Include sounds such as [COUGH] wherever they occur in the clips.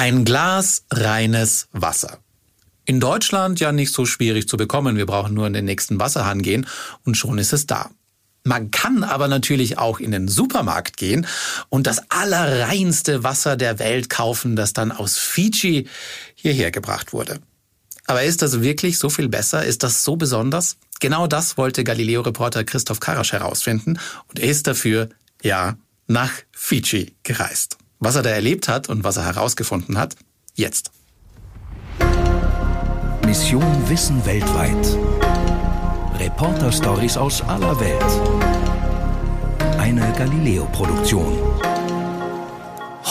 Ein Glas reines Wasser. In Deutschland ja nicht so schwierig zu bekommen. Wir brauchen nur in den nächsten Wasserhahn gehen und schon ist es da. Man kann aber natürlich auch in den Supermarkt gehen und das allerreinste Wasser der Welt kaufen, das dann aus Fiji hierher gebracht wurde. Aber ist das wirklich so viel besser? Ist das so besonders? Genau das wollte Galileo-Reporter Christoph Karasch herausfinden und er ist dafür, ja, nach Fiji gereist. Was er da erlebt hat und was er herausgefunden hat, jetzt. Mission Wissen weltweit. Reporter-Stories aus aller Welt. Eine Galileo-Produktion.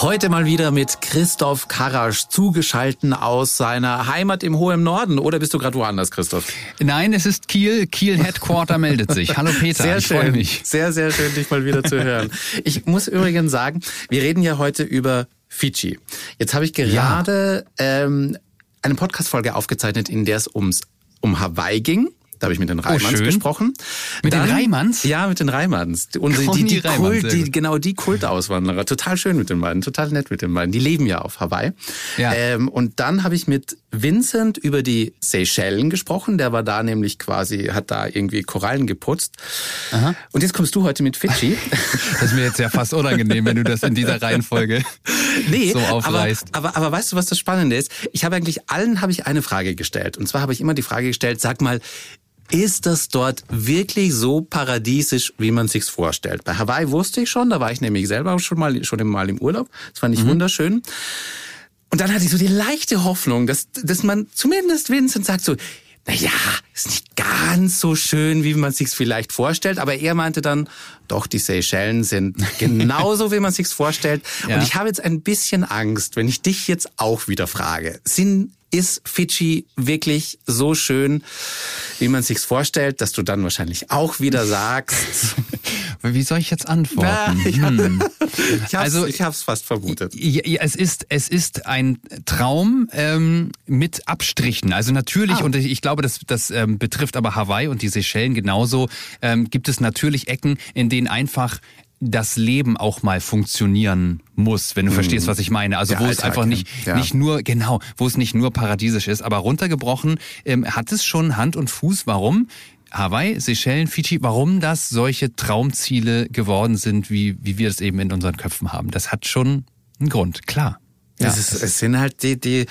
Heute mal wieder mit Christoph Karasch zugeschalten aus seiner Heimat im hohen Norden. Oder bist du gerade woanders, Christoph? Nein, es ist Kiel. Kiel Headquarter [LAUGHS] meldet sich. Hallo Peter, sehr ich freue mich. Sehr, sehr schön, dich mal wieder zu hören. Ich muss übrigens sagen, wir reden ja heute über Fidschi. Jetzt habe ich gerade ja. ähm, eine Podcast-Folge aufgezeichnet, in der es ums um Hawaii ging. Da habe ich mit den Reimanns oh, gesprochen. Mit Dann, den Reimanns? Ja, mit den Reimanns. Und die, die, die, Reimann, Kult, die, genau die Kultauswanderer. Total schön mit den beiden, total nett mit den beiden. Die leben ja auf Hawaii. Ja. Ähm, und dann habe ich mit Vincent über die Seychellen gesprochen. Der war da nämlich quasi, hat da irgendwie Korallen geputzt. Aha. Und jetzt kommst du heute mit Fidschi. [LAUGHS] Das ist mir jetzt ja fast unangenehm, wenn du das in dieser Reihenfolge [LAUGHS] nee, so aufreißt. Aber, aber, aber weißt du, was das Spannende ist? Ich habe eigentlich allen habe ich eine Frage gestellt. Und zwar habe ich immer die Frage gestellt, sag mal, ist das dort wirklich so paradiesisch, wie man sich's vorstellt? Bei Hawaii wusste ich schon, da war ich nämlich selber schon mal schon mal im Urlaub. Das fand ich mhm. wunderschön. Und dann hatte ich so die leichte Hoffnung, dass dass man zumindest Vincent sagt so, na ja, ist nicht ganz so schön, wie man sich's vielleicht vorstellt, aber er meinte dann, doch die Seychellen sind [LAUGHS] genauso, wie man sich's vorstellt. Ja. Und ich habe jetzt ein bisschen Angst, wenn ich dich jetzt auch wieder frage, sind ist Fidschi wirklich so schön, wie man sich's vorstellt, dass du dann wahrscheinlich auch wieder sagst. [LAUGHS] Wie soll ich jetzt antworten? Ja, Hm. ich hab's, Also- ich hab's fast vermutet. Es ist es ist ein Traum ähm, mit Abstrichen. Also natürlich Ah. und ich ich glaube, das das ähm, betrifft aber Hawaii und die Seychellen genauso. Ähm, gibt es natürlich Ecken, in denen einfach das Leben auch mal funktionieren muss, wenn du verstehst, was ich meine. Also Mhm. Der wo es Alltag, einfach nicht ja. nicht nur genau, wo es nicht nur paradiesisch ist, aber runtergebrochen ähm, hat es schon Hand und Fuß. Warum? Hawaii, Seychellen, Fidschi, warum das solche Traumziele geworden sind, wie, wie wir es eben in unseren Köpfen haben. Das hat schon einen Grund, klar. Ja, es, ist, es sind halt die, die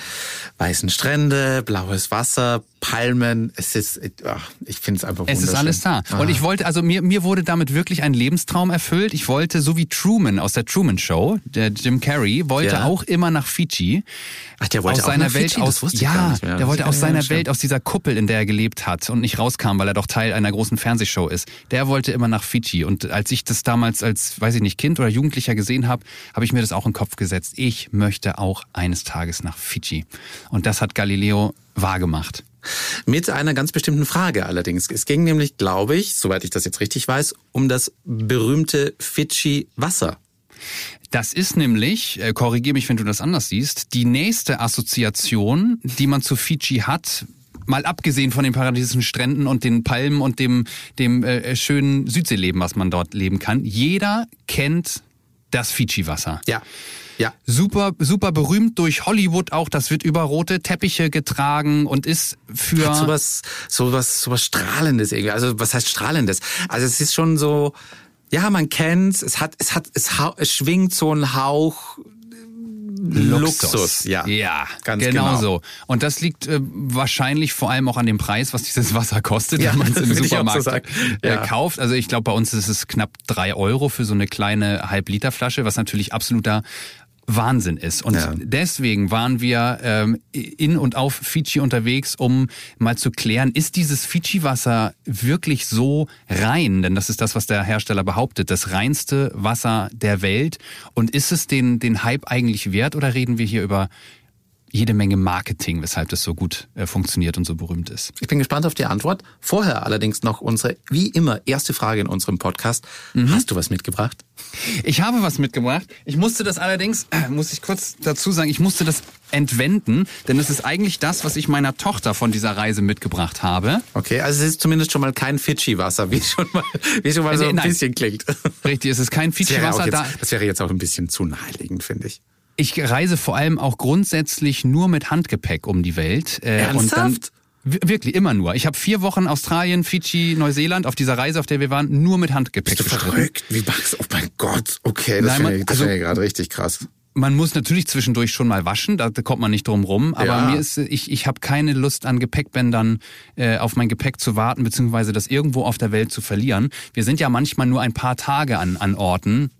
weißen Strände, blaues Wasser, Palmen. Es ist, ach, ich finde es einfach Es wunderschön. ist alles da. Und Ah. ich wollte, also mir, mir wurde damit wirklich ein Lebenstraum erfüllt. Ich wollte, so wie Truman aus der Truman Show, der Jim Carrey, wollte Ja. auch immer nach Fiji. Ach, der wollte aus auch seiner nach Welt aus, ja, der wollte aus seiner. Welt, aus dieser Kuppel, in der er gelebt hat und nicht rauskam, weil er doch Teil einer großen Fernsehshow ist. Der wollte immer nach Fiji. Und als ich das damals als, weiß ich nicht, Kind oder Jugendlicher gesehen habe, habe ich mir das auch in den Kopf gesetzt. Ich möchte auch eines Tages nach Fiji. Und das hat Galileo wahrgemacht. Mit einer ganz bestimmten Frage allerdings. Es ging nämlich, glaube ich, soweit ich das jetzt richtig weiß, um das berühmte Fidschi-Wasser. Das ist nämlich, äh, korrigiere mich, wenn du das anders siehst, die nächste Assoziation, die man zu Fiji hat, mal abgesehen von den paradiesischen Stränden und den Palmen und dem, dem äh, schönen Südseeleben, was man dort leben kann. Jeder kennt das Fiji-Wasser. Ja, ja. Super, super berühmt durch Hollywood auch. Das wird über rote Teppiche getragen und ist für Hat sowas, sowas, sowas Strahlendes irgendwie. Also was heißt Strahlendes? Also es ist schon so, ja, man kennt's. Es hat, es hat, es, es schwingt so ein Hauch Luxus. Ja, ja ganz genau, genau. so. Und das liegt äh, wahrscheinlich vor allem auch an dem Preis, was dieses Wasser kostet, Ja, wenn man es im so Supermarkt sagen. äh, Ja. kauft. Also ich glaube, bei uns ist es knapp drei Euro für so eine kleine Halb-Liter-Flasche, was natürlich absoluter Wahnsinn ist. Und Ja. deswegen waren wir ähm, in und auf Fidschi unterwegs, um mal zu klären, ist dieses Fidschi-Wasser wirklich so rein? Denn das ist das, was der Hersteller behauptet, das reinste Wasser der Welt. Und ist es den, den Hype eigentlich wert oder reden wir hier über jede Menge Marketing, weshalb das so gut äh, funktioniert und so berühmt ist? Ich bin gespannt auf die Antwort. Vorher allerdings noch unsere, wie immer, erste Frage in unserem Podcast. Hast du was mitgebracht? Ich habe was mitgebracht. Ich musste das allerdings, äh, muss ich kurz dazu sagen, ich musste das entwenden, denn es ist eigentlich das, was ich meiner Tochter von dieser Reise mitgebracht habe. Okay, also es ist zumindest schon mal kein Fidschi-Wasser, wie schon mal, wie schon mal so Nee, ein nein. bisschen klingt. Richtig, es ist kein Das Fidschi-Wasser da. jetzt, das wäre jetzt auch ein bisschen zu naheliegend, finde ich. Ich reise vor allem auch grundsätzlich nur mit Handgepäck um die Welt. Äh, Ernsthaft? Wirklich, immer nur. Ich habe vier Wochen Australien, Fidschi, Neuseeland auf dieser Reise, auf der wir waren, nur mit Handgepäck Bist du verrückt? Wie machst Oh mein Gott. Okay, das finde ich, also- ich gerade richtig krass. Man muss natürlich zwischendurch schon mal waschen, da kommt man nicht drum rum. Aber Ja. mir ist, ich, ich habe keine Lust an Gepäckbändern äh, auf mein Gepäck zu warten, beziehungsweise das irgendwo auf der Welt zu verlieren. Wir sind ja manchmal nur ein paar Tage an, an Orten.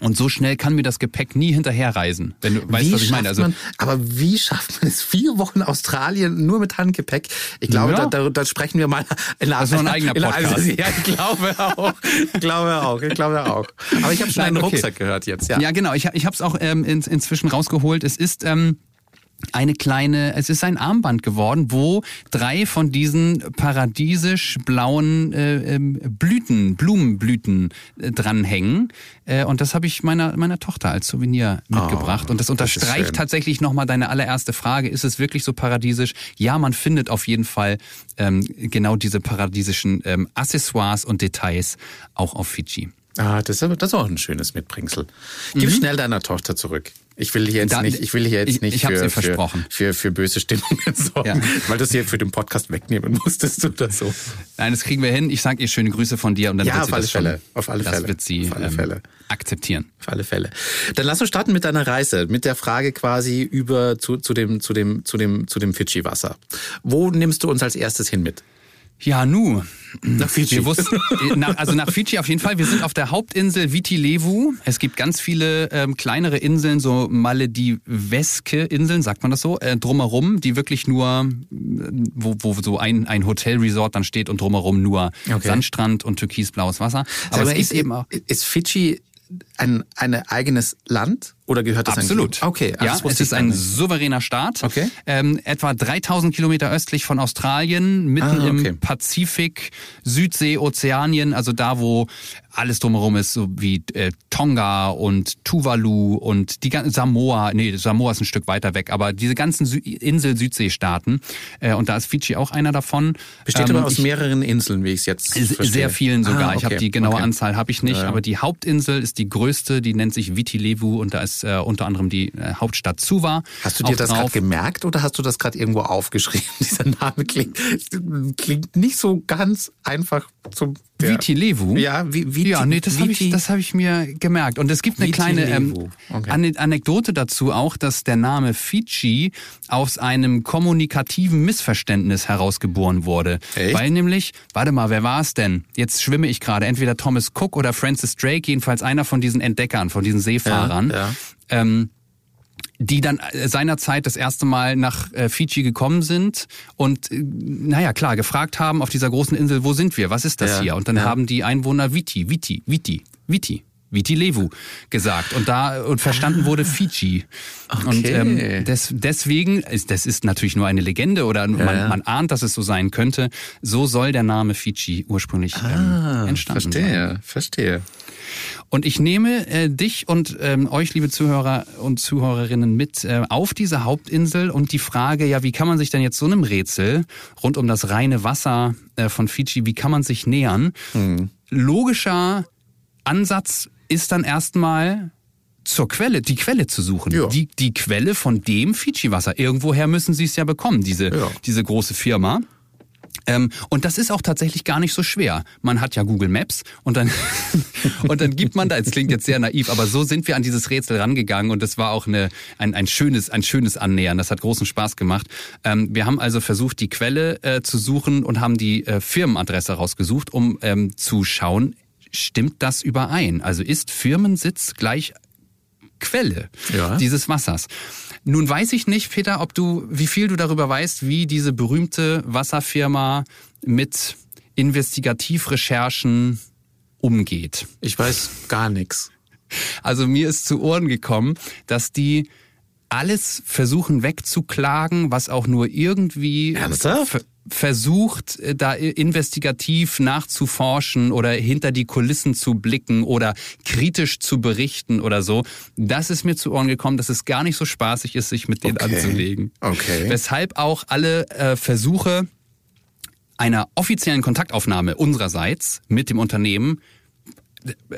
Und so schnell kann mir das Gepäck nie hinterherreisen. Wenn du weißt, wie was ich meine. Also man, aber wie schafft man es? Vier Wochen Australien nur mit Handgepäck? Ich glaube, Ja. da, da, da sprechen wir mal in Das ist noch ein eigener in einer- Podcast. ja, ich glaube auch. Ich glaube auch. Ich glaube auch. Aber ich habe schon Nein, einen okay. Rucksack gehört jetzt. Ja. Ja, genau. Ich, ich habe es auch ähm, in, inzwischen rausgeholt. Es ist ähm, eine kleine, es ist ein Armband geworden, wo drei von diesen paradiesisch blauen äh, ähm, Blüten, Blumenblüten äh, dranhängen. Äh, und das habe ich meiner meiner Tochter als Souvenir mitgebracht. und das das unterstreicht schön. tatsächlich nochmal deine allererste Frage. Ist es wirklich so paradiesisch? Ja, man findet auf jeden Fall ähm, genau diese paradiesischen ähm, Accessoires und Details auch auf Fidschi. Ah, das ist, das ist auch ein schönes Mitbringsel. Gib schnell deiner Tochter zurück. Ich will hier jetzt. Da- nicht, ich will hier jetzt ich- nicht ich für, für, versprochen. für, für böse Stimmungen [LAUGHS] sorgen, Ja. weil du es hier für den Podcast wegnehmen musstest oder so. Nein, das kriegen wir hin. Ich sag ihr schöne Grüße von dir und dann Ja, wird auf sie alle das schon, Fälle, auf alle das Fälle, wird sie auf alle ähm, Fälle. akzeptieren. Auf alle Fälle. Dann lass uns starten mit deiner Reise, mit der Frage quasi über zu, zu dem zu dem zu dem zu dem Fidschi-Wasser. Wo nimmst du uns als erstes hin mit? Ja, nu. Nach Fidschi. Wir wussten, nach, also nach Fidschi auf jeden Fall. Wir sind auf der Hauptinsel Viti Levu. Es gibt ganz viele ähm, kleinere Inseln, so Malediveske Inseln, sagt man das so, äh, drumherum, die wirklich nur, äh, wo, wo so ein, ein Hotelresort dann steht und drumherum nur Okay. Sandstrand und türkisblaues Wasser. Aber Aber es ist, eben auch. ist Fidschi ein, ein eigenes Land oder gehört das Absolut. Okay, ah, ja, es ist ein nicht. souveräner Staat. Okay. Ähm, etwa 3000 Kilometer östlich von Australien, mitten Ah, okay. im Pazifik, Südsee, Ozeanien, also da, wo alles drumherum ist, so wie äh, Tonga und Tuvalu und die ganzen Samoa, nee, Samoa ist ein Stück weiter weg, aber diese ganzen Sü Insel-Südseestaaten, äh, und da ist Fidschi auch einer davon. Besteht Ähm, aber aus ich- mehreren Inseln, wie ich es jetzt verstehe. sehr vielen sogar. Ah, Ich habe okay, die genaue okay. Anzahl habe ich nicht, Ja, ja. aber die Hauptinsel ist die größte, die nennt sich Viti Levu und da ist äh, unter anderem die äh, Hauptstadt Suva. Hast du dir das gerade gemerkt oder hast du das gerade irgendwo aufgeschrieben? [LAUGHS] Dieser Name klingt, klingt nicht so ganz einfach zum. Ja. Viti Levu? Ja, wie, wie ja, nee, das habe ich, Viti- das hab ich mir gemerkt. Und es gibt eine Viti kleine ähm. Okay. Ane- Anekdote dazu auch, dass der Name Fidschi aus einem kommunikativen Missverständnis herausgeboren wurde. Echt? Weil nämlich, warte mal, wer war es denn? Jetzt schwimme ich gerade. Entweder Thomas Cook oder Francis Drake, jedenfalls einer von diesen Entdeckern, von diesen Seefahrern. Ja, ja. Ähm, die dann äh, seinerzeit das erste Mal nach äh, Fidschi gekommen sind und, äh, naja, klar, gefragt haben auf dieser großen Insel, wo sind wir, was ist das Ja, hier? Und dann ja. haben die Einwohner Viti, Viti, Viti, Viti. Viti Levu gesagt und da und verstanden wurde Fidschi und Okay. ähm, des, deswegen ist das ist natürlich nur eine Legende oder man, ja. man ahnt, dass es so sein könnte. So soll der Name Fidschi ursprünglich ähm, entstanden sein. Verstehe, verstehe. Und ich nehme äh, dich und ähm, euch, liebe Zuhörer und Zuhörerinnen, mit äh, auf diese Hauptinsel und die Frage, ja, wie kann man sich denn jetzt so einem Rätsel rund um das reine Wasser äh, von Fidschi, wie kann man sich nähern? Logischer Ansatz ist dann erstmal zur Quelle, die Quelle zu suchen. Ja. Die, die Quelle von dem Fidschi-Wasser. Irgendwoher müssen sie es ja bekommen, diese, Ja. diese große Firma. Ähm, und das ist auch tatsächlich gar nicht so schwer. Man hat ja Google Maps und dann, [LAUGHS] und dann gibt man da, es klingt jetzt sehr naiv, aber so sind wir an dieses Rätsel rangegangen und es war auch eine, ein, ein, schönes, ein schönes Annähern. Das hat großen Spaß gemacht. Ähm, wir haben also versucht, die Quelle äh, zu suchen und haben die äh, Firmenadresse rausgesucht, um ähm, zu schauen, stimmt das überein? Also ist Firmensitz gleich Quelle Ja. dieses Wassers. Nun weiß ich nicht, Peter, ob du, wie viel du darüber weißt, wie diese berühmte Wasserfirma mit Investigativrecherchen umgeht. Ich weiß gar nichts. Also mir ist zu Ohren gekommen, dass die alles versuchen wegzuklagen, was auch nur irgendwie Ernsthaft? Ver- versucht, äh, da investigativ nachzuforschen oder hinter die Kulissen zu blicken oder kritisch zu berichten oder so. Das ist mir zu Ohren gekommen, dass es gar nicht so spaßig ist, sich mit denen Okay. anzulegen. Okay. Weshalb auch alle äh, Versuche einer offiziellen Kontaktaufnahme unsererseits mit dem Unternehmen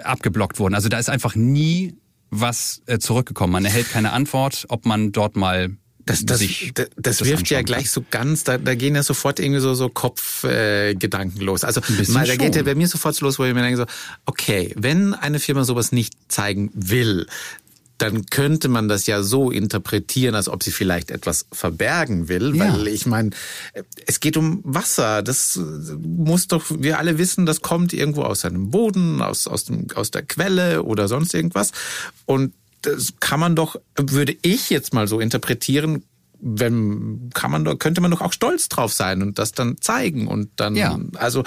abgeblockt wurden. Also da ist einfach nie was äh, zurückgekommen. Man erhält keine Antwort, ob man dort mal das, das, das, das wirft ja gleich so ganz, da, da gehen ja sofort irgendwie so, so Kopfgedanken äh, los. Also mal, da geht ja bei mir sofort los, wo ich mir denke so, okay, wenn eine Firma sowas nicht zeigen will, dann könnte man das ja so interpretieren, als ob sie vielleicht etwas verbergen will, ja. weil ich meine, es geht um Wasser. Das muss doch, wir alle wissen, das kommt irgendwo aus einem Boden, aus, aus, dem, aus der Quelle oder sonst irgendwas. Und das kann man doch, würde ich jetzt mal so interpretieren, wenn kann man doch, könnte man doch auch stolz drauf sein und das dann zeigen und dann, ja. also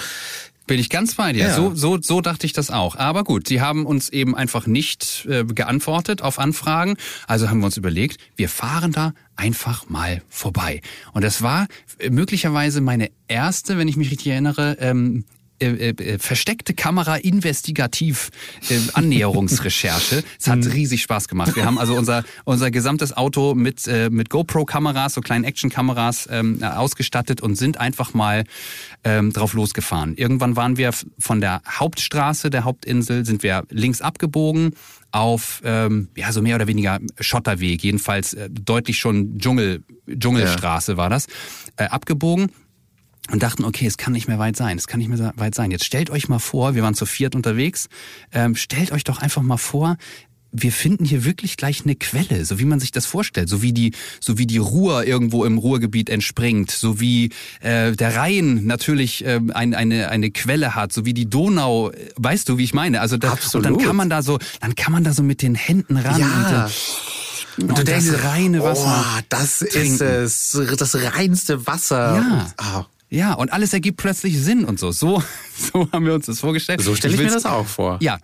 bin ich ganz bei dir. Ja. So, so, so dachte ich das auch. Aber gut, sie haben uns eben einfach nicht äh, geantwortet auf Anfragen. Also haben wir uns überlegt, wir fahren da einfach mal vorbei. Und das war äh, möglicherweise meine erste, wenn ich mich richtig erinnere, ähm, äh, äh, äh, versteckte Kamera investigativ äh, Annäherungsrecherche. [LAUGHS] Es hat mhm. riesig Spaß gemacht. Wir haben also unser unser gesamtes Auto mit äh, mit GoPro Kameras, so kleinen Action Kameras ähm, ausgestattet und sind einfach mal ähm, drauf losgefahren. Irgendwann waren wir von der Hauptstraße der Hauptinsel sind wir links abgebogen auf ähm, ja so mehr oder weniger Schotterweg, jedenfalls äh, deutlich schon Dschungel Dschungelstraße ja. war das, äh, abgebogen und dachten, okay, es kann nicht mehr weit sein, es kann nicht mehr weit sein. Jetzt stellt euch mal vor, wir waren zu viert unterwegs, ähm, stellt euch doch einfach mal vor, wir finden hier wirklich gleich eine Quelle, so wie man sich das vorstellt, so wie die, so wie die Ruhr irgendwo im Ruhrgebiet entspringt, so wie äh, der Rhein natürlich äh, ein, eine eine Quelle hat, so wie die Donau, weißt du, wie ich meine? Also da, und dann kann man da so, dann kann man da so mit den Händen ran ja. und, äh, und, und du denkst, reine Wasser. Oh, das trinken. ist es, das reinste Wasser. Ja. Oh. Ja, und alles ergibt plötzlich Sinn und so. So, [LAUGHS] so haben wir uns das vorgestellt. So stelle ich, ich mir das auch vor. Ja.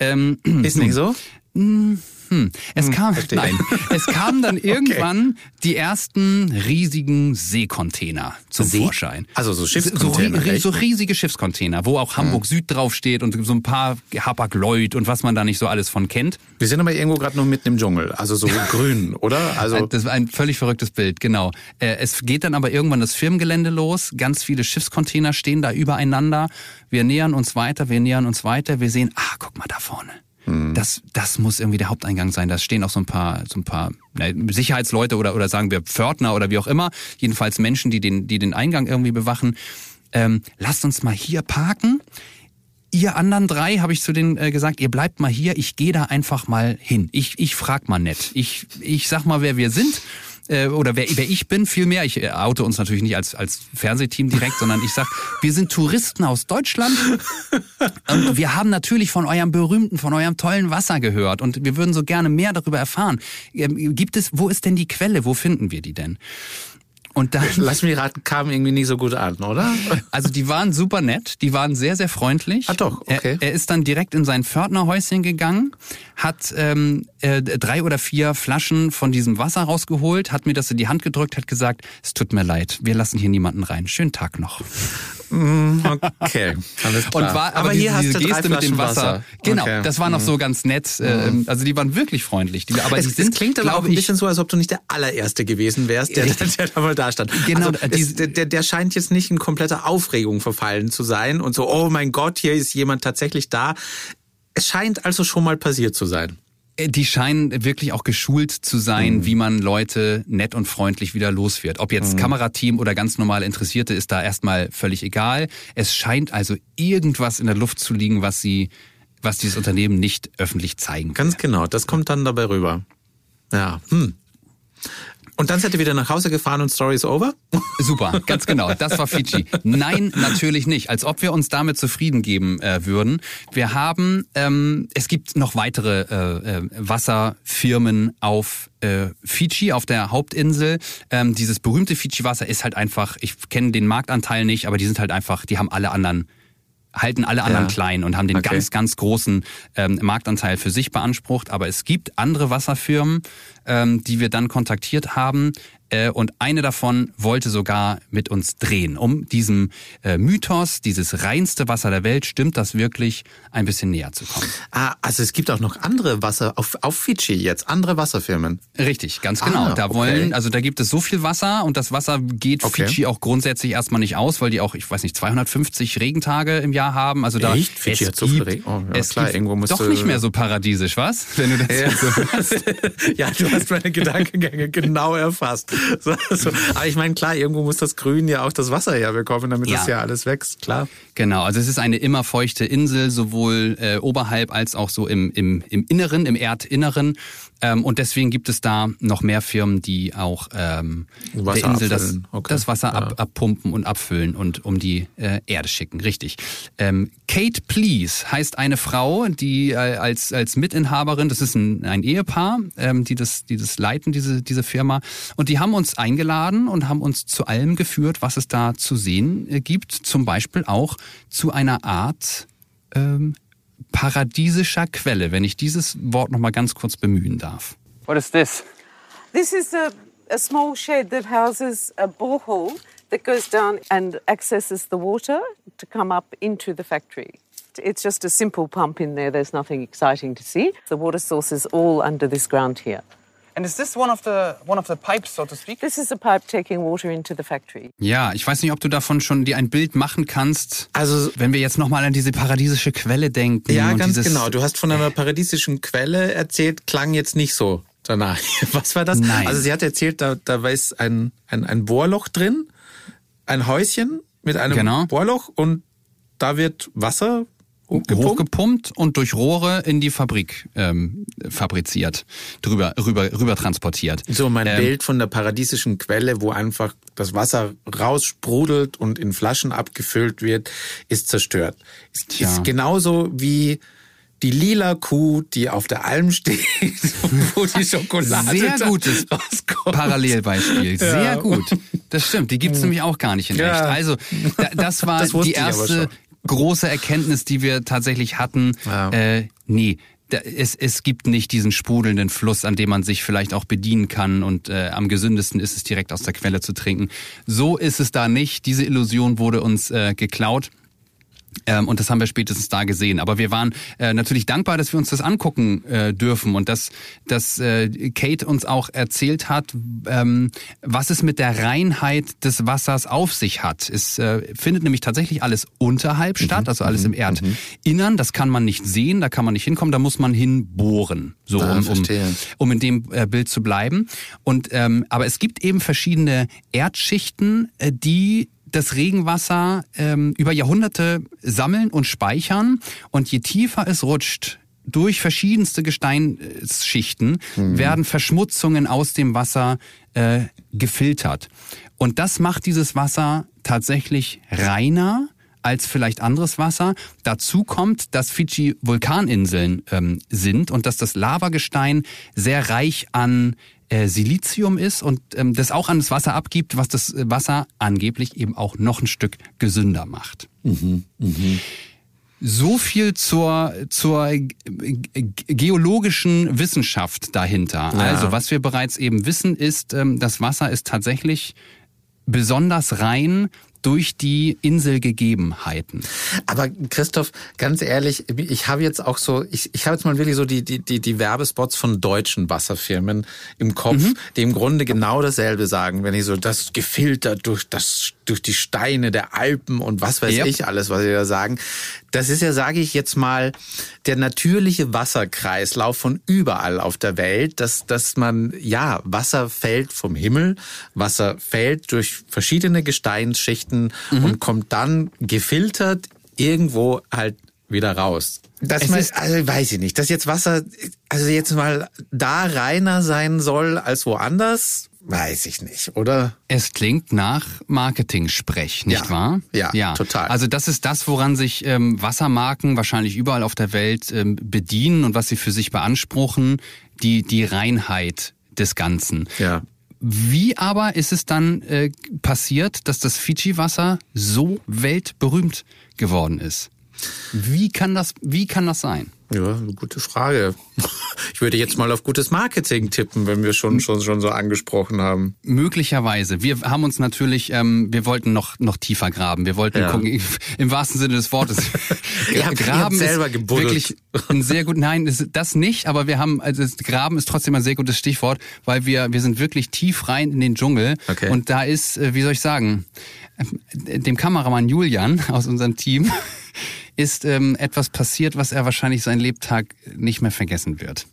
Ähm, Ist nicht so? Hm, hm. Es hm, kam, verstehe. nein, es kamen dann [LAUGHS] irgendwann okay. die ersten riesigen Seekontainer zum See? Vorschein. Also so Schiffscontainer. So, so, riesige Schiffscontainer, wo auch Hamburg Süd draufsteht und so ein paar Hapag-Lloyd und was man da nicht so alles von kennt. Wir sind aber irgendwo gerade noch mitten im Dschungel, also so [LAUGHS] grün, oder? Also das war ein völlig verrücktes Bild, genau. Äh, es geht dann aber irgendwann das Firmengelände los, ganz viele Schiffscontainer stehen da übereinander. Wir nähern uns weiter, wir nähern uns weiter, wir sehen, ah, guck mal da vorne Mhm. Das, das muss irgendwie der Haupteingang sein. Da stehen auch so ein paar, so ein paar Sicherheitsleute oder, oder sagen wir Pförtner oder wie auch immer. Jedenfalls Menschen, die den, die den Eingang irgendwie bewachen. Ähm, lasst uns mal hier parken. Ihr anderen drei, habe ich zu denen äh, gesagt, ihr bleibt mal hier, ich gehe da einfach mal hin. Ich, ich frag mal nett. Ich, ich sag mal, wer wir sind äh, oder wer, wer ich bin, vielmehr. Ich äh, oute uns natürlich nicht als, als Fernsehteam direkt, sondern ich sag, wir sind Touristen aus Deutschland und wir haben natürlich von eurem berühmten, von eurem tollen Wasser gehört und wir würden so gerne mehr darüber erfahren. Ähm, gibt es, wo ist denn die Quelle? Wo finden wir die denn? Und dann. [LAUGHS] Lass mich raten, kam irgendwie nicht so gut an, oder? [LAUGHS] Also die waren super nett, die waren sehr, sehr freundlich. Ah doch, okay. Er, er ist dann direkt in sein Pförtnerhäuschen gegangen, hat ähm, äh, drei oder vier Flaschen von diesem Wasser rausgeholt, hat mir das in die Hand gedrückt, hat gesagt, es tut mir leid, wir lassen hier niemanden rein. Schönen Tag noch. Mm, okay, alles klar. Und war, aber, aber hier diese, hast du Geste mit dem Wasser. Wasser. Genau, okay. das war noch so ganz nett. Mhm. Also die waren wirklich freundlich. Die, aber es, die sind, es klingt aber auch ein bisschen so, als ob du nicht der allererste gewesen wärst, der, der, der da mal da stand. Genau, also es, der, der scheint jetzt nicht in kompletter Aufregung verfallen zu sein und so, oh mein Gott, hier ist jemand tatsächlich da. Es scheint also schon mal passiert zu sein. Äh, die scheinen wirklich auch geschult zu sein, mhm. wie man Leute nett und freundlich wieder los wird. Ob jetzt mhm. Kamerateam oder ganz normale Interessierte ist da erstmal völlig egal. Es scheint also irgendwas in der Luft zu liegen, was sie, was dieses Unternehmen nicht öffentlich zeigen kann. Ganz genau, das kommt dann dabei rüber. Ja. Hm. Und dann seid ihr wieder nach Hause gefahren und Story is over? [LAUGHS] Super, ganz genau. Das war Fiji. Nein, natürlich nicht. Als ob wir uns damit zufrieden geben äh, würden. Wir haben, ähm, es gibt noch weitere äh, äh, Wasserfirmen auf äh, Fiji, auf der Hauptinsel. Ähm, dieses berühmte Fiji-Wasser ist halt einfach, ich kenne den Marktanteil nicht, aber die sind halt einfach, die haben alle anderen halten alle anderen ja. klein und haben den okay. ganz, ganz großen ähm, Marktanteil für sich beansprucht. Aber es gibt andere Wasserfirmen, ähm, die wir dann kontaktiert haben, und eine davon wollte sogar mit uns drehen, um diesem äh, Mythos, dieses reinste Wasser der Welt, stimmt das wirklich, ein bisschen näher zu kommen. Ah, also es gibt auch noch andere Wasser, auf, auf Fidschi jetzt, andere Wasserfirmen. Richtig, ganz genau. Ah, da okay. wollen, also da gibt es so viel Wasser und das Wasser geht Okay. Fidschi auch grundsätzlich erstmal nicht aus, weil die auch, ich weiß nicht, 250 Regentage im Jahr haben. Also da Echt? Fidschi hat so viel Regen? Oh, ja, es klar, gibt irgendwo musst doch nicht mehr so paradiesisch, was? [LAUGHS] Wenn du das jetzt so [LAUGHS] ja, du hast meine Gedankengänge genau erfasst. [LAUGHS] So, so. Aber ich meine, klar, irgendwo muss das Grün ja auch das Wasser herbekommen, damit Ja. das ja alles wächst, klar. Genau, also es ist eine immer feuchte Insel, sowohl äh, oberhalb als auch so im, im, im Inneren, im Erdinneren. Ähm, und deswegen gibt es da noch mehr Firmen, die auch ähm, Wasser der Insel das. Okay. das Wasser ab, abpumpen und abfüllen und um die äh, Erde schicken. Richtig. Ähm, Kate Please heißt eine Frau, die äh, als, als Mitinhaberin, das ist ein, ein Ehepaar, ähm, die, das, die das leiten, diese, diese Firma. Und die haben uns eingeladen und haben uns zu allem geführt, was es da zu sehen äh, gibt. Zum Beispiel auch zu einer Art ähm, paradiesischer Quelle, wenn ich dieses Wort noch mal ganz kurz bemühen darf. What is this? This is a, a small shed that houses a borehole that goes down and accesses the water to come up into the factory. It's just a simple pump in there. There's nothing exciting to see. The water source is all under this ground here. And is this one of the one of the pipes, so to speak? This is a pipe taking water into the factory. Ja, ich weiß nicht, ob du davon schon dir ein Bild machen kannst. Also- wenn wir jetzt noch mal an diese paradiesische Quelle denken. Ja, und ganz genau. Du hast von einer paradiesischen Quelle erzählt, klang jetzt nicht so danach. [LAUGHS] Was war das? Nein. Also sie hat erzählt, da, da war ist ein, ein, ein Bohrloch drin, ein Häuschen mit einem Genau. Bohrloch und da wird Wasser gepumpt. hochgepumpt und durch Rohre in die Fabrik ähm, fabriziert, drüber, rüber, rüber transportiert. So mein Ähm, Bild von der paradiesischen Quelle, wo einfach das Wasser raussprudelt und in Flaschen abgefüllt wird, ist zerstört. Ist, Tja. ist genauso wie die lila Kuh, die auf der Alm steht, [LAUGHS] wo die Schokolade Sehr gutes rauskommt. Parallelbeispiel. Sehr gut. Das stimmt. Die gibt's nämlich auch gar nicht in Ja. echt. Also da, das [LAUGHS] war Das die erste. Große Erkenntnis, die wir tatsächlich hatten. Ja. Äh, nee. Es, es gibt nicht diesen sprudelnden Fluss, an dem man sich vielleicht auch bedienen kann und äh, am gesündesten ist es direkt aus der Quelle zu trinken. So ist es da nicht. Diese Illusion wurde uns äh, geklaut. Ähm, und das haben wir spätestens da gesehen. Aber wir waren äh, natürlich dankbar, dass wir uns das angucken äh, dürfen und dass, dass äh, Kate uns auch erzählt hat, ähm, was es mit der Reinheit des Wassers auf sich hat. Es äh, findet nämlich tatsächlich alles unterhalb statt, also alles im Erdinnern. Das kann man nicht sehen, da kann man nicht hinkommen, da muss man hinbohren, so Ah, um, um, um in dem äh, Bild zu bleiben. Und ähm, aber es gibt eben verschiedene Erdschichten, äh, die das Regenwasser ähm, über Jahrhunderte sammeln und speichern. Und je tiefer es rutscht, durch verschiedenste Gesteinsschichten werden Verschmutzungen aus dem Wasser äh, gefiltert. Und das macht dieses Wasser tatsächlich reiner als vielleicht anderes Wasser. Dazu kommt, dass Fidschi Vulkaninseln ähm, sind und dass das Lavagestein sehr reich an äh, Silizium ist und ähm, das auch an das Wasser abgibt, was das äh, Wasser angeblich eben auch noch ein Stück gesünder macht. So viel zur, zur ge- geologischen Wissenschaft dahinter. Also, was wir bereits eben wissen, ist, ähm, das Wasser ist tatsächlich besonders rein durch die Inselgegebenheiten. Aber Christoph, ganz ehrlich, ich habe jetzt auch so, ich, ich habe jetzt mal wirklich so die, die, die, die Werbespots von deutschen Wasserfirmen im Kopf, Mhm. die im Grunde genau dasselbe sagen, wenn ich so das gefiltert durch das, durch die Steine der Alpen und was weiß Yep. ich alles, was sie da sagen. Das ist ja, sage ich jetzt mal, der natürliche Wasserkreislauf von überall auf der Welt, dass, dass man, ja, Wasser fällt vom Himmel, Wasser fällt durch verschiedene Gesteinsschichten Mhm. und kommt dann gefiltert irgendwo halt wieder raus. Das ist- also weiß ich nicht, dass jetzt Wasser, also jetzt mal da reiner sein soll als woanders, weiß ich nicht, oder? Es klingt nach Marketing-Sprech, nicht Ja. wahr? Ja, total. Also das ist das, woran sich ähm, Wassermarken wahrscheinlich überall auf der Welt ähm, bedienen und was sie für sich beanspruchen, die, die Reinheit des Ganzen. Ja. Wie aber ist es dann äh, passiert, dass das Fidschi-Wasser so weltberühmt geworden ist? Wie kann das, wie kann das sein? Ja, eine gute Frage. Ich würde jetzt mal auf gutes Marketing tippen, wenn wir schon schon schon so angesprochen haben. Möglicherweise. Wir haben uns natürlich, ähm, wir wollten noch noch tiefer graben. Wir wollten Ja. gucken, im wahrsten Sinne des Wortes. [LAUGHS] Ihr habt selber ist gebuddelt. wirklich ein sehr gut. Nein, das, das nicht. Aber wir haben also Graben ist trotzdem ein sehr gutes Stichwort, weil wir wir sind wirklich tief rein in den Dschungel. Okay. Und da ist, äh, wie soll ich sagen, äh, dem Kameramann Julian aus unserem Team ist ähm, etwas passiert, was er wahrscheinlich seinen Lebtag nicht mehr vergessen wird.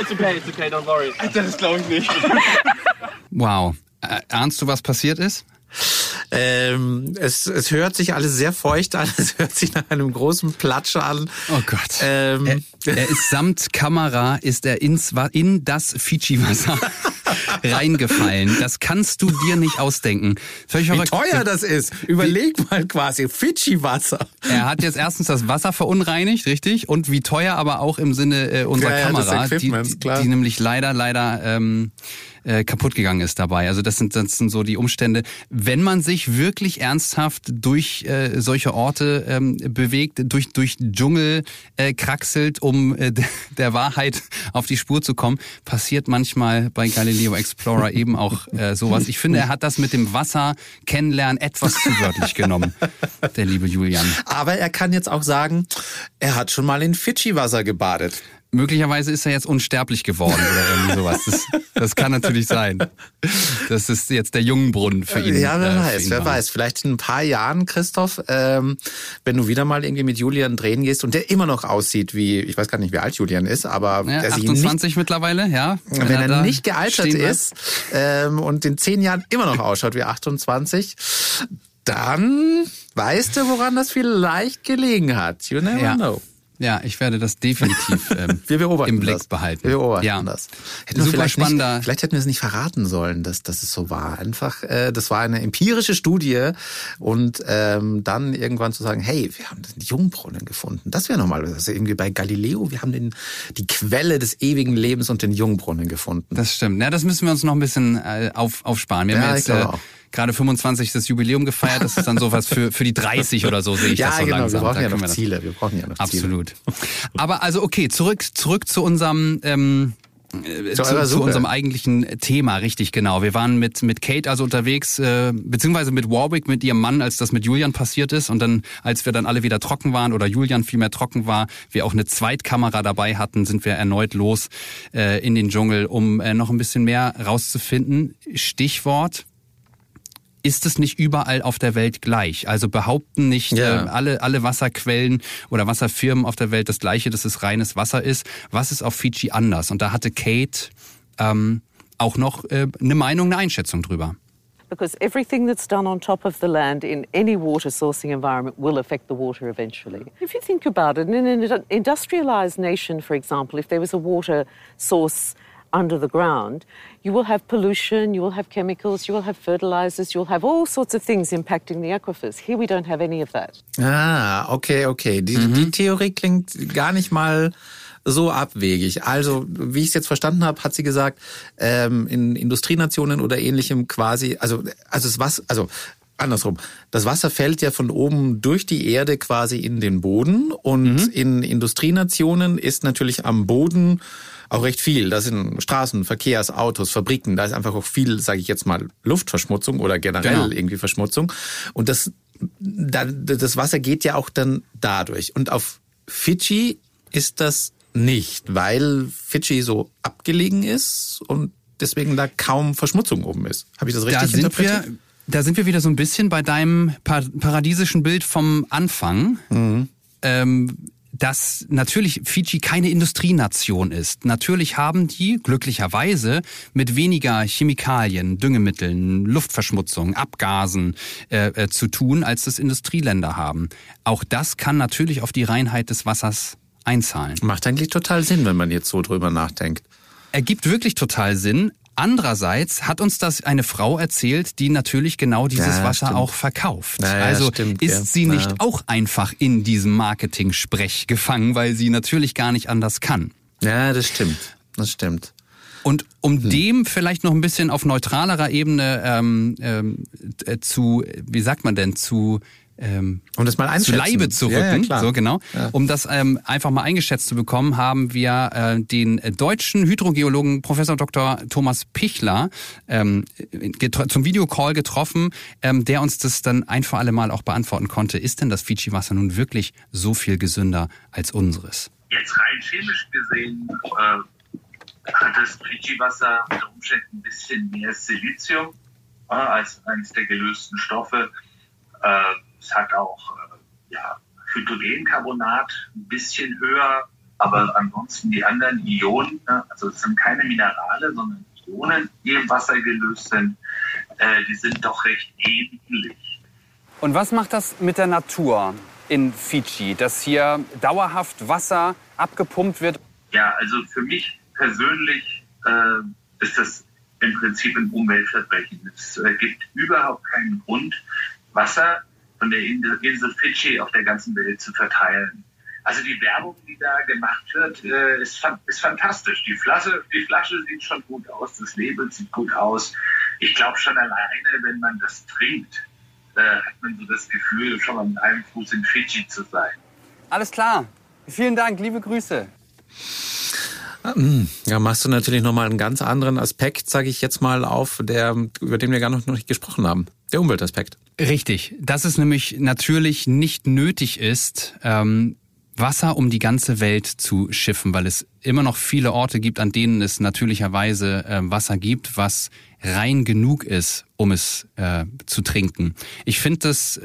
It's okay, it's okay, don't worry. Das glaube ich nicht. Wow. Äh, Ahnst du, was passiert ist? Ähm, es, es hört sich alles sehr feucht an. [LAUGHS] Es hört sich nach einem großen Platsch an. Oh Gott. Ähm, Er, er ist samt Kamera ist er ins in das Fidschi-Wasser [LAUGHS] reingefallen. Das kannst du dir nicht ausdenken. Wie verrückt. teuer das ist. Überleg mal quasi. Fidschi-Wasser. Er hat jetzt erstens das Wasser verunreinigt, richtig? Und wie teuer aber auch im Sinne äh, unserer Ja, Kamera, die, die, die nämlich leider, leider ähm, äh, kaputt gegangen ist dabei. Also das sind, das sind so die Umstände. Wenn man sich wirklich ernsthaft durch äh, solche Orte ähm, bewegt, durch, durch Dschungel äh, kraxelt, um äh, [LAUGHS] der Wahrheit auf die Spur zu kommen, passiert manchmal bei Galileo [LAUGHS] Explorer eben auch äh, sowas. Ich finde, er hat das mit dem Wasser kennenlernen etwas zu wörtlich genommen, der liebe Julian. Aber er kann jetzt auch sagen, er hat schon mal in Fidschi-Wasser gebadet. Möglicherweise ist er jetzt unsterblich geworden oder irgendwie sowas. Das, das kann natürlich sein. Das ist jetzt der Jungenbrunnen für ihn. Ja, wer äh, weiß, wer war. weiß. Vielleicht in ein paar Jahren, Christoph, ähm, wenn du wieder mal irgendwie mit Julian drehen gehst und der immer noch aussieht wie, ich weiß gar nicht, wie alt Julian ist, aber Ja, der sich nicht 28 mittlerweile, ja. wenn er da nicht gealtert ist ähm, und in zehn Jahren immer noch ausschaut wie 28, dann weißt du, woran das vielleicht gelegen hat. You never Ja. know. Ja, ich werde das definitiv [LAUGHS] ähm, Wir beobachten im Blick das. behalten. Wir beobachten ja. das. Hätten Super vielleicht spannender. Nicht, vielleicht hätten wir es nicht verraten sollen, dass, dass es so war. Einfach, äh, das war eine empirische Studie und ähm, dann irgendwann zu sagen, hey, wir haben den Jungbrunnen gefunden. Das wäre nochmal, also irgendwie bei Galileo, wir haben den, die Quelle des ewigen Lebens und den Jungbrunnen gefunden. Das stimmt. Ja, das müssen wir uns noch ein bisschen äh, auf, aufsparen. Wir Ja, haben ja ich jetzt glaube äh, auch. Gerade 25. das Jubiläum gefeiert. Das ist dann sowas für, für die 30 oder so, sehe ich ja, das so genau, langsam. wir brauchen Da ja noch wir das- Ziele. Wir brauchen ja noch Ziele. Absolut. Aber also okay, zurück zurück zu unserem ähm, äh, Zu zu, zu unserem eigentlichen Thema, richtig genau. Wir waren mit mit Kate also unterwegs, äh, beziehungsweise mit Warwick, mit ihrem Mann, als das mit Julian passiert ist. Und dann, als wir dann alle wieder trocken waren oder Julian vielmehr trocken war, wir auch eine Zweitkamera dabei hatten, sind wir erneut los äh, in den Dschungel, um äh, noch ein bisschen mehr rauszufinden. Stichwort ist es nicht überall auf der Welt gleich? Also behaupten nicht Ja. äh, alle, alle Wasserquellen oder Wasserfirmen auf der Welt das gleiche, dass es reines Wasser ist. Was ist auf Fiji anders? Und da hatte Kate ähm, auch noch äh, eine Meinung, eine Einschätzung drüber. Because everything that's done on top of the land in any water sourcing environment will affect the water eventually. If you think about it, in an industrialized nation, for example, if there was a water source under the ground, you will have pollution, you will have chemicals, you will have fertilizers, you'll have all sorts of things impacting the aquifers. Here we don't have any of that. Ah, okay, okay. Die, die Theorie klingt gar nicht mal so abwegig. Also, wie ich es jetzt verstanden habe, hat sie gesagt, ähm, in Industrienationen oder ähnlichem quasi, also, also es was, also andersrum. Das Wasser fällt ja von oben durch die Erde quasi in den Boden und in Industrienationen ist natürlich am Boden auch recht viel. Das sind Straßen, Verkehrs, Autos, Fabriken. Da ist einfach auch viel, sage ich jetzt mal, Luftverschmutzung oder generell Genau. irgendwie Verschmutzung. Und das, da, das Wasser geht ja auch dann dadurch. Und auf Fidschi ist das nicht, weil Fidschi so abgelegen ist und deswegen da kaum Verschmutzung oben ist. Habe ich das richtig Da sind interpretiert? wir, da sind wir wieder so ein bisschen bei deinem pa paradiesischen Bild vom Anfang. Ähm, dass natürlich Fiji keine Industrienation ist. Natürlich haben die glücklicherweise mit weniger Chemikalien, Düngemitteln, Luftverschmutzung, Abgasen äh, äh, zu tun, als das Industrieländer haben. Auch das kann natürlich auf die Reinheit des Wassers einzahlen. Macht eigentlich total Sinn, wenn man jetzt so drüber nachdenkt. Ergibt wirklich total Sinn. Andererseits hat uns das eine Frau erzählt, die natürlich genau dieses Ja, Wasser stimmt. auch verkauft. Ja, also stimmt, ist ja. sie nicht auch einfach in diesem Marketing-Sprech gefangen, weil sie natürlich gar nicht anders kann. Ja, das stimmt. Das stimmt. Und um Hm. dem vielleicht noch ein bisschen auf neutralerer Ebene ähm, ähm, äh, zu, wie sagt man denn, zu ähm, Um das mal zu. Leibe zu Ja, ja, rücken, klar. so genau. Ja. Um das ähm, einfach mal eingeschätzt zu bekommen, haben wir äh, den deutschen Hydrogeologen Professor Dr. Thomas Pichler ähm, zum Videocall getroffen, ähm, der uns das dann ein für alle Mal auch beantworten konnte. Ist denn das Fidschi-Wasser nun wirklich so viel gesünder als unseres? Jetzt rein chemisch gesehen äh, hat das Fidschi-Wasser unter Umständen ein bisschen mehr Silizium äh, als eines der gelösten Stoffe. Äh, es hat auch äh, ja, Hydrogencarbonat ein bisschen höher, aber ansonsten die anderen Ionen, ne, also es sind keine Minerale, sondern Ionen, die im Wasser gelöst sind, äh, die sind doch recht ähnlich. Und was macht das mit der Natur in Fidschi, dass hier dauerhaft Wasser abgepumpt wird? Ja, also für mich persönlich äh, ist das im Prinzip ein Umweltverbrechen. Es äh, gibt überhaupt keinen Grund, Wasser von der Insel, Fidschi auf der ganzen Welt zu verteilen. Also die Werbung, die da gemacht wird, äh, ist, ist fantastisch. Die Flasche, die Flasche sieht schon gut aus, das Label sieht gut aus. Ich glaube schon alleine, wenn man das trinkt, äh, hat man so das Gefühl, schon mal mit einem Fuß in Fidschi zu sein. Alles klar. Vielen Dank, liebe Grüße. Ja, machst du natürlich nochmal einen ganz anderen Aspekt, sage ich jetzt mal auf, der, über den wir gar noch nicht gesprochen haben. Der Umweltaspekt. Richtig, dass es nämlich natürlich nicht nötig ist, ähm, Wasser um die ganze Welt zu schiffen, weil es immer noch viele Orte gibt, an denen es natürlicherweise äh, Wasser gibt, was rein genug ist, um es äh, zu trinken. Ich finde das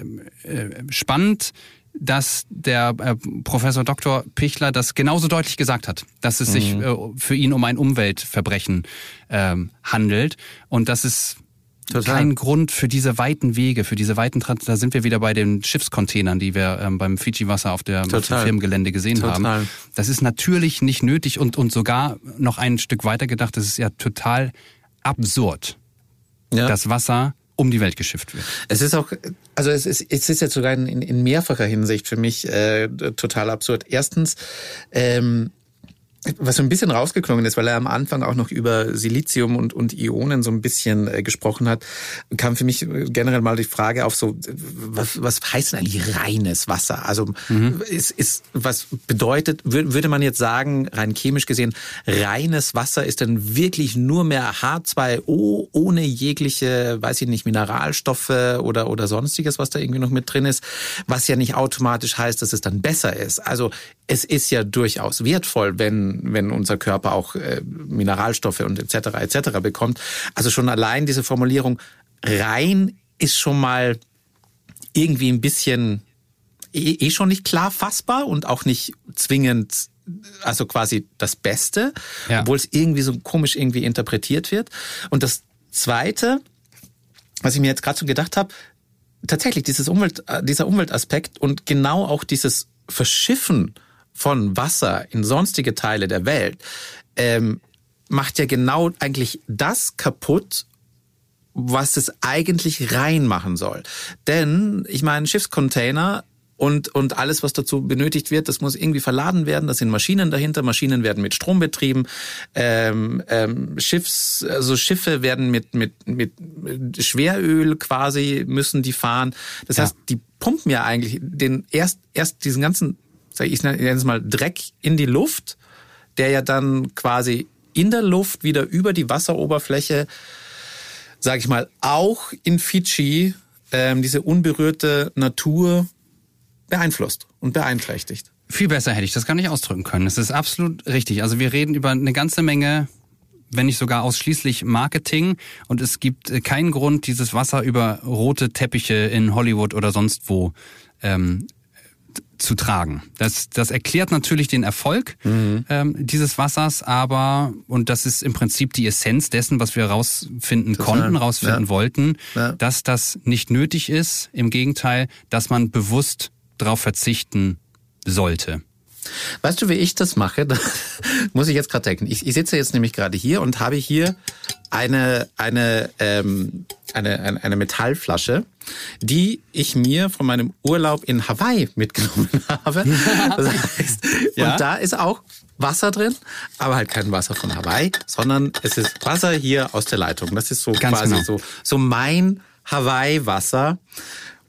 äh, spannend, dass der äh, Professor Dr. Pichler das genauso deutlich gesagt hat, dass es sich äh, für ihn um ein Umweltverbrechen ähm, handelt und dass es Total. kein Grund für diese weiten Wege, für diese weiten Trans da sind wir wieder bei den Schiffscontainern, die wir ähm, beim Fidschi-Wasser auf, der, auf dem. Firmengelände gesehen Total. haben. Das ist natürlich nicht nötig und, und sogar noch ein Stück weiter gedacht, das ist ja total absurd, Ja. dass Wasser um die Welt geschifft wird. Es ist auch, also es ist, es ist jetzt sogar in, in mehrfacher Hinsicht für mich äh, total absurd. Erstens, ähm, was so ein bisschen rausgeklungen ist, weil er am Anfang auch noch über Silizium und, und Ionen so ein bisschen äh, gesprochen hat, kam für mich äh, generell mal die Frage auf so, was, was heißt denn eigentlich reines Wasser? Also ist, ist, was bedeutet, wür- würde man jetzt sagen, rein chemisch gesehen, reines Wasser ist dann wirklich nur mehr H2O ohne jegliche, weiß ich nicht, Mineralstoffe oder, oder sonstiges, was da irgendwie noch mit drin ist, was ja nicht automatisch heißt, dass es dann besser ist. Also es ist ja durchaus wertvoll, wenn, wenn unser Körper auch äh, Mineralstoffe und etc. etc. bekommt. Also schon allein diese Formulierung rein ist schon mal irgendwie ein bisschen eh, eh schon nicht klar fassbar und auch nicht zwingend, also quasi das Beste, Ja. obwohl es irgendwie so komisch irgendwie interpretiert wird. Und das Zweite, was ich mir jetzt gerade so gedacht habe, tatsächlich dieses Umwelt, äh, dieser Umweltaspekt und genau auch dieses Verschiffen von Wasser in sonstige Teile der Welt ähm, macht ja genau eigentlich das kaputt, was es eigentlich reinmachen soll. Denn ich meine, Schiffscontainer und, und alles, was dazu benötigt wird, das muss irgendwie verladen werden. Das sind Maschinen dahinter. Maschinen werden mit Strom betrieben. Ähm, ähm, Schiffs, also Schiffe werden mit, mit, mit Schweröl quasi müssen die fahren. Das Ja. heißt, die pumpen ja eigentlich den erst, erst diesen ganzen, ich, nenne es mal Dreck in die Luft, der ja dann quasi in der Luft wieder über die Wasseroberfläche sage ich mal, auch in Fidschi ähm, diese unberührte Natur beeinflusst und beeinträchtigt. Viel besser hätte ich das gar nicht ausdrücken können. Es ist absolut richtig. Also wir reden über eine ganze Menge, wenn nicht sogar ausschließlich Marketing. Und es gibt äh, keinen Grund, dieses Wasser über rote Teppiche in Hollywood oder sonst wo ähm, zu tragen. Das, das erklärt natürlich den Erfolg ähm, dieses Wassers, aber, und das ist im Prinzip die Essenz dessen, was wir rausfinden Total. konnten, rausfinden Ja. wollten, Ja. dass das nicht nötig ist. Im Gegenteil, dass man bewusst darauf verzichten sollte. Weißt du, wie ich das mache? [LAUGHS] Da muss ich jetzt gerade denken. Ich, ich sitze jetzt nämlich gerade hier und habe hier eine, eine, ähm, eine, eine, eine Metallflasche, die ich mir von meinem Urlaub in Hawaii [LAUGHS] mitgenommen habe. [LAUGHS] Das heißt, Ja? Und da ist auch Wasser drin, aber halt kein Wasser von Hawaii, sondern es ist Wasser hier aus der Leitung. Das ist so Ganz quasi genau. so, so mein Hawaii-Wasser.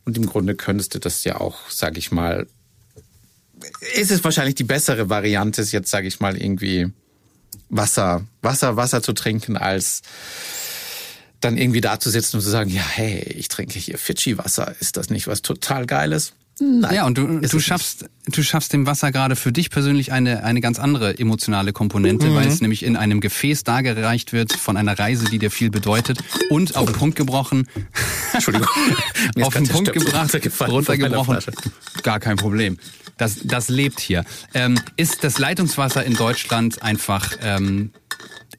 Und im Grunde könntest du das ja auch, sag ich mal, ist es wahrscheinlich die bessere Variante, jetzt, sage ich mal, irgendwie Wasser, Wasser, Wasser zu trinken, als dann irgendwie da zu sitzen und zu sagen, ja, hey, ich trinke hier Fidschi-Wasser. Ist das nicht was total Geiles? Nein. Ja, und du, du schaffst, du schaffst dem Wasser gerade für dich persönlich eine, eine ganz andere emotionale Komponente, weil es nämlich in einem Gefäß dargereicht wird von einer Reise, die dir viel bedeutet und auf den Punkt gebrochen. [LAUGHS] Entschuldigung. [LAUGHS] Auf den Punkt gebracht, runtergebrochen. Gar kein Problem. Das, das lebt hier. Ähm, ist das Leitungswasser in Deutschland einfach ähm,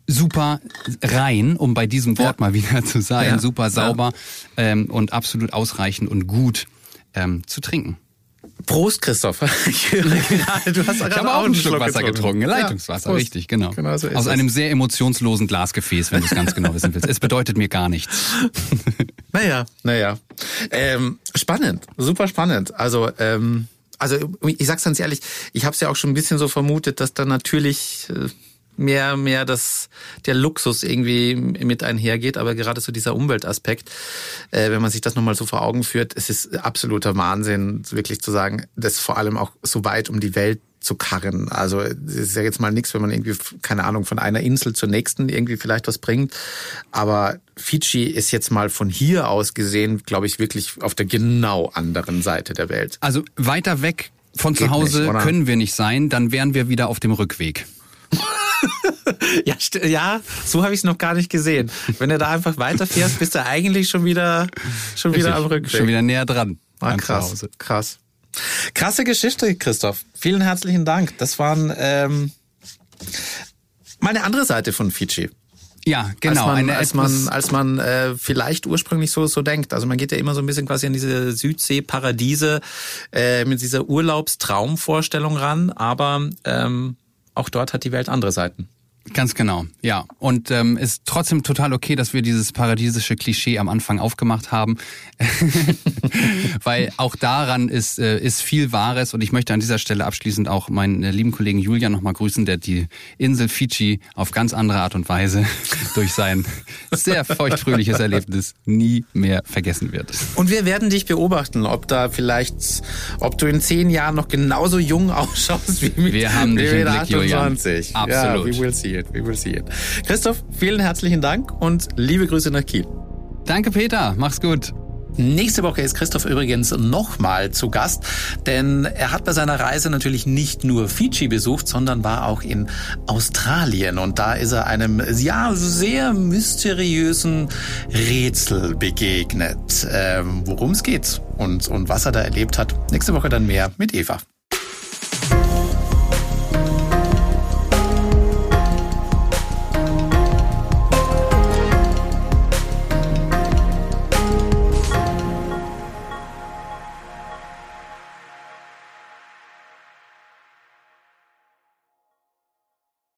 super rein, um bei diesem Wort Ja. mal wieder zu sein, Ja. super sauber ähm, und absolut ausreichend und gut ähm, zu trinken. Prost, Christoph. Ich höre gerade, du hast Ich gerade habe auch einen Schluck Wasser getrunken. getrunken. Ja, Leitungswasser, Prost. richtig, genau. Genau so Aus es. einem sehr emotionslosen Glasgefäß, wenn du es ganz genau wissen willst. Es bedeutet mir gar nichts. [LAUGHS] Naja, naja. Ähm, spannend, super spannend. Also, ähm, also ich sag's ganz ehrlich, ich habe es ja auch schon ein bisschen so vermutet, dass da natürlich äh, mehr, mehr das, der Luxus irgendwie mit einhergeht, aber gerade so dieser Umweltaspekt, äh, wenn man sich das nochmal so vor Augen führt, es ist absoluter Wahnsinn, wirklich zu sagen, das vor allem auch so weit um die Welt zu karren. Also es ist ja jetzt mal nichts, wenn man irgendwie, keine Ahnung, von einer Insel zur nächsten irgendwie vielleicht was bringt. Aber Fidschi ist jetzt mal von hier aus gesehen, glaube ich, wirklich auf der genau anderen Seite der Welt. Also weiter weg von Geht zu Hause nicht, können wir nicht sein, dann wären wir wieder auf dem Rückweg. [LAUGHS] [LAUGHS] Ja, ja so habe ich es noch gar nicht gesehen. Wenn du da einfach weiterfährst, bist du eigentlich schon wieder, schon wieder am Rückweg. Schon wieder näher dran. Ah, krass, krass. Krasse Geschichte, Christoph. Vielen herzlichen Dank. Das waren ähm, meine andere Seite von Fidschi. Ja, genau. als man, eine als man, als man äh, vielleicht ursprünglich so so denkt. Also man geht ja immer so ein bisschen quasi an diese Südsee-Paradiese äh, mit dieser Urlaubstraumvorstellung ran, aber ähm, auch dort hat die Welt andere Seiten. Ganz genau, ja. Und ähm, ist trotzdem total okay, dass wir dieses paradiesische Klischee am Anfang aufgemacht haben, [LAUGHS] weil auch daran ist äh, ist viel Wahres. Und ich möchte an dieser Stelle abschließend auch meinen äh, lieben Kollegen Julian nochmal grüßen, der die Insel Fidschi auf ganz andere Art und Weise [LAUGHS] durch sein sehr feuchtfröhliches Erlebnis nie mehr vergessen wird. Und wir werden dich beobachten, ob da vielleicht, ob du in zehn Jahren noch genauso jung [LAUGHS] ausschaust wie mit, Wir haben dich im Blick, Julian. 28. Ja, Absolut. we will see will see it. Christoph, vielen herzlichen Dank und liebe Grüße nach Kiel. Danke, Peter. Mach's gut. Nächste Woche ist Christoph übrigens nochmal zu Gast, denn er hat bei seiner Reise natürlich nicht nur Fidschi besucht, sondern war auch in Australien und da ist er einem ja sehr mysteriösen Rätsel begegnet. Ähm, Worum es geht und, und was er da erlebt hat. Nächste Woche dann mehr mit Eva.